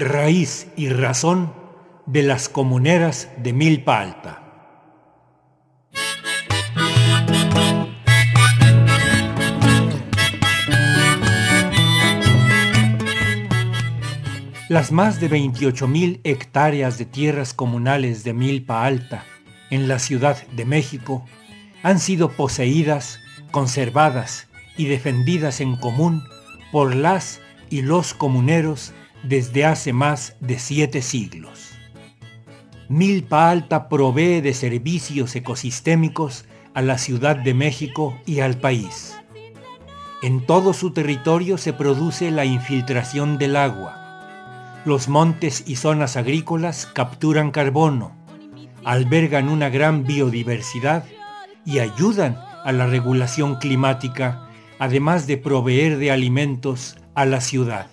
Raíz y razón de las comuneras de Milpa Alta. Las más de 28.000 hectáreas de tierras comunales de Milpa Alta, en la Ciudad de México, han sido poseídas, conservadas y defendidas en común por las y los comuneros desde hace más de siete siglos. Milpa Alta provee de servicios ecosistémicos a la Ciudad de México y al país. En todo su territorio se produce la infiltración del agua, los montes y zonas agrícolas capturan carbono, albergan una gran biodiversidad y ayudan a la regulación climática, además de proveer de alimentos a la ciudad.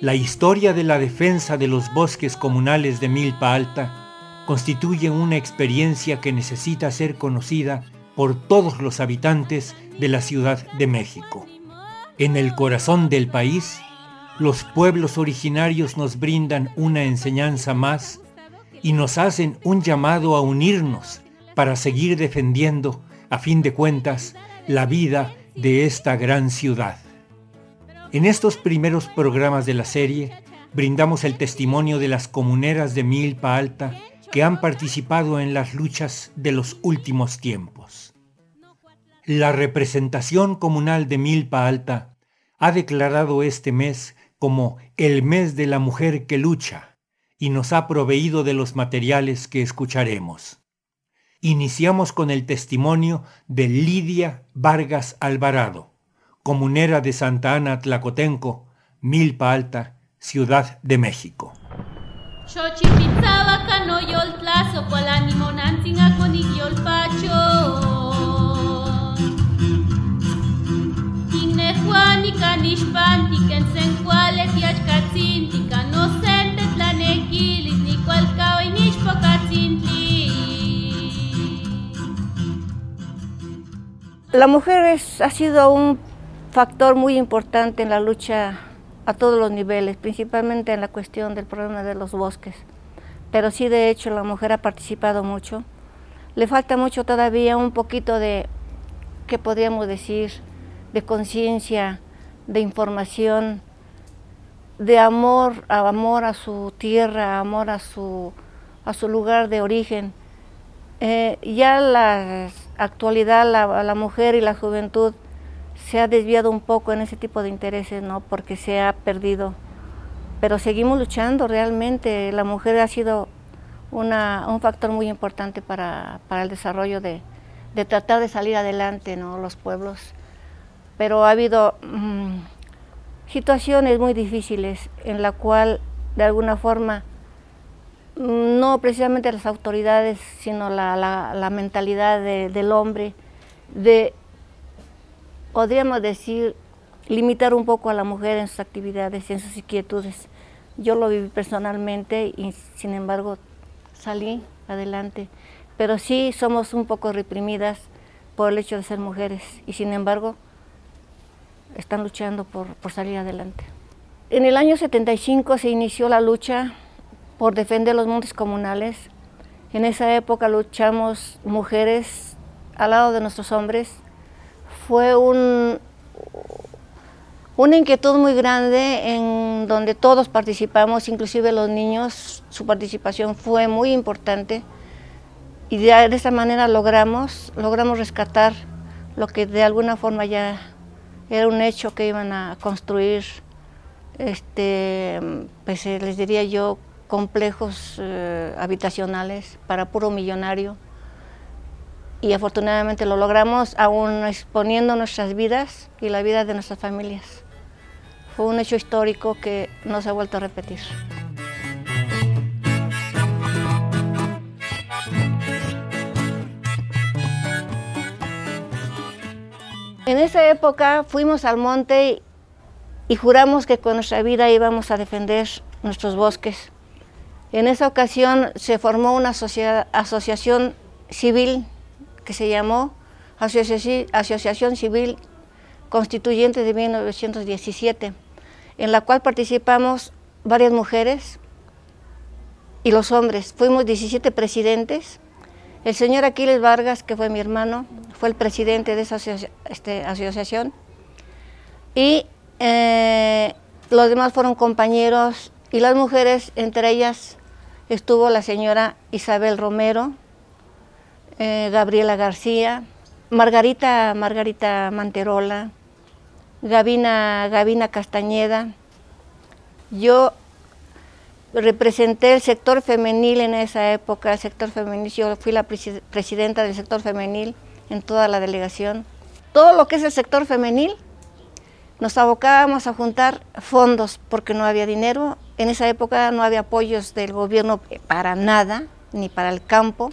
La historia de la defensa de los bosques comunales de Milpa Alta constituye una experiencia que necesita ser conocida por todos los habitantes de la Ciudad de México. En el corazón del país los pueblos originarios nos brindan una enseñanza más y nos hacen un llamado a unirnos para seguir defendiendo, a fin de cuentas, la vida de esta gran ciudad. En estos primeros programas de la serie, brindamos el testimonio de las comuneras de Milpa Alta que han participado en las luchas de los últimos tiempos. La representación comunal de Milpa Alta ha declarado este mes como el mes de la mujer que lucha y nos ha proveído de los materiales que escucharemos. Iniciamos con el testimonio de Lidia Vargas Alvarado, comunera de Santa Ana Tlacotenco, Milpa Alta, Ciudad de México. La mujer ha sido un factor muy importante en la lucha a todos los niveles, principalmente en la cuestión del problema de los bosques. Pero sí, de hecho, la mujer ha participado mucho. Le falta mucho todavía un poquito de, ¿qué podríamos decir?, de conciencia, de información, de amor, amor a su tierra, amor a su, a su lugar de origen. Eh, ya la actualidad la, la, mujer y la juventud se ha desviado un poco en ese tipo de intereses, ¿no? Porque se ha perdido. Pero seguimos luchando realmente. La mujer ha sido una, un factor muy importante para, para el desarrollo de, de, tratar de salir adelante, ¿no? Los pueblos. Pero ha habido mmm, situaciones muy difíciles en la cual de alguna forma no precisamente las autoridades, sino la, la, mentalidad de, del hombre, de, podríamos decir, limitar un poco a la mujer en sus actividades y en sus inquietudes. Yo lo viví personalmente y sin embargo salí adelante, pero sí somos un poco reprimidas por el hecho de ser mujeres y sin embargo están luchando por, por salir adelante. En el año 75 se inició la lucha por defender los montes comunales. En esa época luchamos mujeres al lado de nuestros hombres. Fue un, una inquietud muy grande en donde todos participamos, inclusive los niños, su participación fue muy importante y de, de esa manera logramos, logramos rescatar lo que de alguna forma ya era un hecho que iban a construir, este, pues eh, les diría yo, complejos eh, habitacionales para puro millonario y afortunadamente lo logramos aún exponiendo nuestras vidas y la vida de nuestras familias. Fue un hecho histórico que no se ha vuelto a repetir. En esa época fuimos al monte y juramos que con nuestra vida íbamos a defender nuestros bosques. En esa ocasión se formó una asocia asociación civil que se llamó Asociación Civil Constituyente de 1917, en la cual participamos varias mujeres y los hombres. Fuimos 17 presidentes. El señor Aquiles Vargas, que fue mi hermano, fue el presidente de esa este, asociación. Y eh, los demás fueron compañeros y las mujeres, entre ellas estuvo la señora Isabel Romero, eh, Gabriela García, Margarita, Margarita Manterola, Gavina, Gavina Castañeda. Yo representé el sector femenil en esa época, el sector femenil, yo fui la presidenta del sector femenil en toda la delegación. Todo lo que es el sector femenil nos abocábamos a juntar fondos porque no había dinero. En esa época no había apoyos del gobierno para nada, ni para el campo.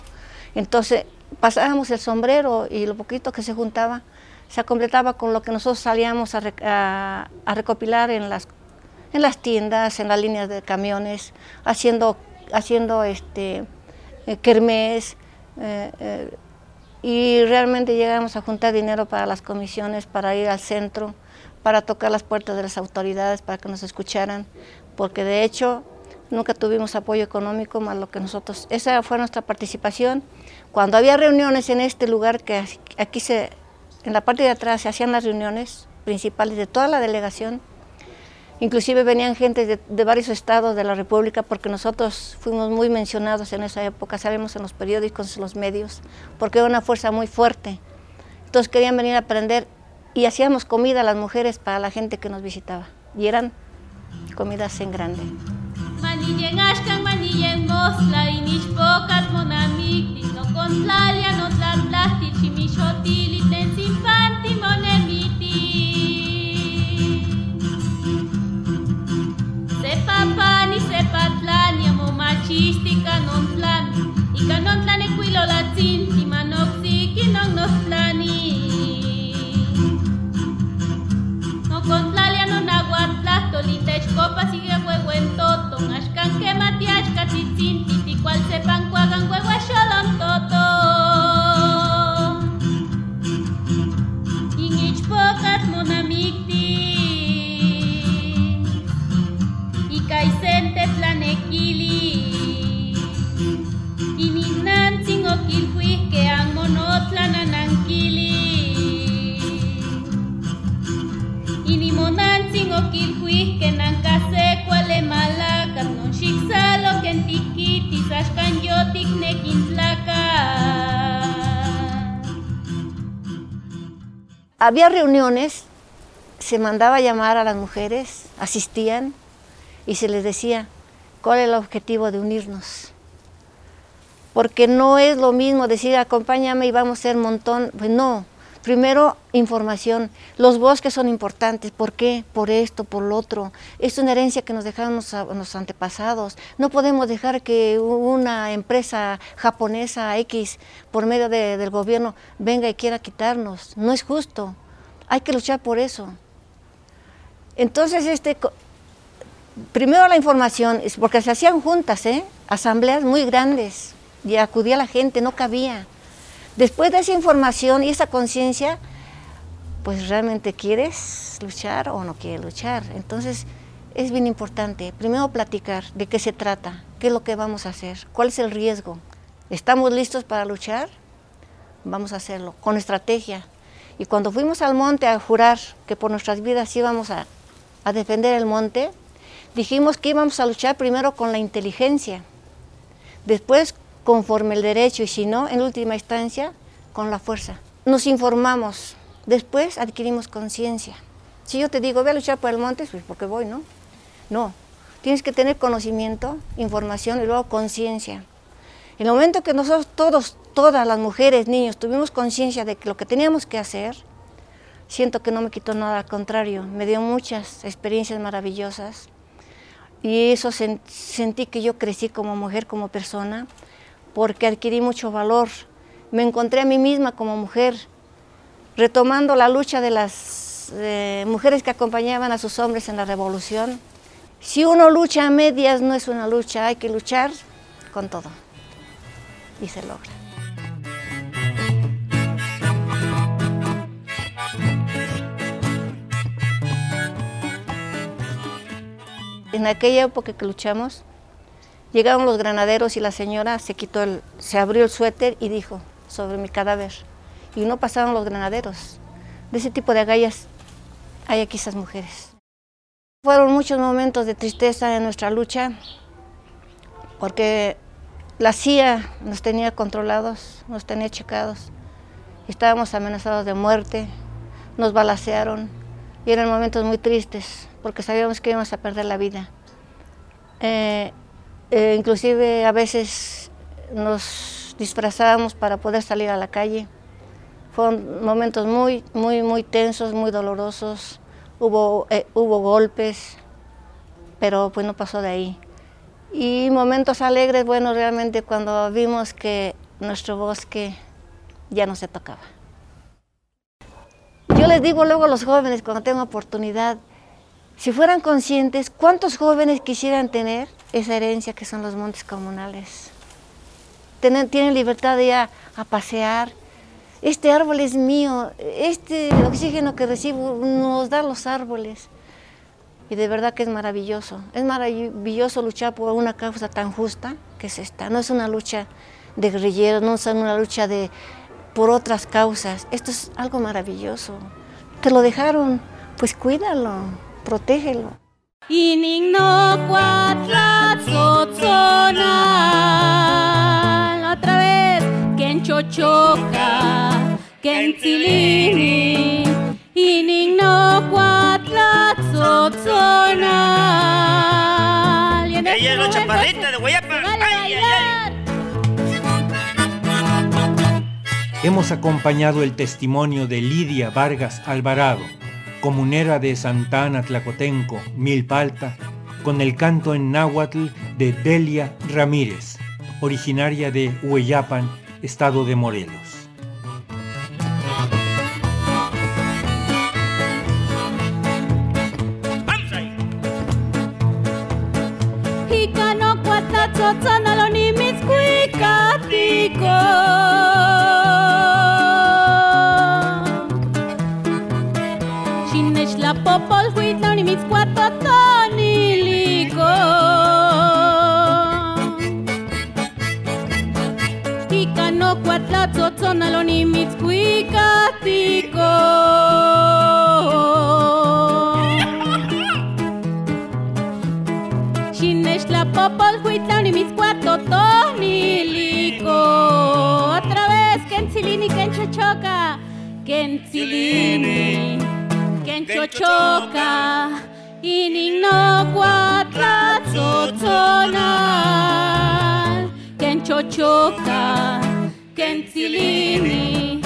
Entonces pasábamos el sombrero y lo poquito que se juntaba se completaba con lo que nosotros salíamos a, recopilar en las, en las tiendas, en las líneas de camiones, haciendo, haciendo este, eh, kermés, eh, eh, y realmente llegamos a juntar dinero para las comisiones, para ir al centro, para tocar las puertas de las autoridades, para que nos escucharan, porque de hecho nunca tuvimos apoyo económico más lo que nosotros, esa fue nuestra participación. Cuando había reuniones en este lugar, que aquí se, en la parte de atrás se hacían las reuniones principales de toda la delegación, inclusive venían gente de, de, varios estados de la República porque nosotros fuimos muy mencionados en esa época, sabemos en los periódicos, en los medios, porque era una fuerza muy fuerte. Entonces querían venir a aprender y hacíamos comida a las mujeres para la gente que nos visitaba. Y eran comidas en grande. la Había reuniones, se mandaba a llamar a las mujeres, asistían y se les decía cuál es el objetivo de unirnos. Porque no es lo mismo decir acompáñame y vamos a ser montón, pues no, Primero, información. Los bosques son importantes. ¿Por qué? Por esto, por lo otro. Es una herencia que nos dejaron los, antepasados. No podemos dejar que una empresa japonesa X, por medio del gobierno, venga y quiera quitarnos. No es justo. Hay que luchar por eso. Entonces, este, primero la información, porque se hacían juntas, ¿eh? asambleas muy grandes, y acudía la gente, no cabía. Después de esa información y esa conciencia, pues realmente quieres luchar o no quieres luchar. Entonces es bien importante, primero platicar de qué se trata, qué es lo que vamos a hacer, cuál es el riesgo. ¿Estamos listos para luchar? Vamos a hacerlo con estrategia. Y cuando fuimos al monte a jurar que por nuestras vidas íbamos a, defender el monte, dijimos que íbamos a luchar primero con la inteligencia, después conforme el derecho y si no, en última instancia, con la fuerza. Nos informamos, después adquirimos conciencia. Si yo te digo, voy a luchar por el monte, pues porque voy, ¿no? No, tienes que tener conocimiento, información y luego conciencia. En el momento que nosotros todos, todas las mujeres, niños, tuvimos conciencia de lo que teníamos que hacer, siento que no me quitó nada, al contrario, me dio muchas experiencias maravillosas y eso sentí que yo crecí como mujer, como persona, porque adquirí mucho valor. Me encontré a mí misma como mujer retomando la lucha de las eh, mujeres que acompañaban a sus hombres en la revolución. Si uno lucha a medias no es una lucha, hay que luchar con todo. Y se logra. En aquella época que luchamos, llegaron los granaderos y la señora se quitó el, se abrió el suéter y dijo sobre mi cadáver. Y no pasaron los granaderos. De ese tipo de agallas hay aquí esas mujeres. Fueron muchos momentos de tristeza en nuestra lucha, porque la CIA nos tenía controlados, nos tenía checados. Estábamos amenazados de muerte, nos balacearon y eran momentos muy tristes porque sabíamos que íbamos a perder la vida. Eh, eh, inclusive a veces nos disfrazábamos para poder salir a la calle. Fueron momentos muy, muy, muy tensos, muy dolorosos. Hubo, eh, hubo golpes, pero pues no pasó de ahí. Y momentos alegres, bueno, realmente cuando vimos que nuestro bosque ya no se tocaba. Yo les digo luego a los jóvenes cuando tengo oportunidad, si fueran conscientes, ¿cuántos jóvenes quisieran tener esa herencia que son los montes comunales? Tienen, libertad de ir a, pasear. Este árbol es mío, este oxígeno que recibo nos da los árboles. Y de verdad que es maravilloso. Es maravilloso luchar por una causa tan justa que es esta. No es una lucha de guerrilleros, no es una lucha de, por otras causas. Esto es algo maravilloso. Te lo dejaron, pues cuídalo protégelo. Otra vez, que en Chochoca, que en Tilini, Ella es la chaparrita de Guayapa. Ay, ay, ay. Hemos acompañado el testimonio de Lidia Vargas Alvarado, comunera de Santana Tlacotenco, Milpalta, con el canto en náhuatl de Delia Ramírez, originaria de Hueyapan, estado de Morelos. Cuatlatzotzonalo ni mitzcuicatiko. Xinextla popol huitlaw ni mitzcuatotoniliko. Otra vez, Kentzilini, Kenchochoca, Kentzilini. chochoka ining no cuatla tzotzonal Gentilini.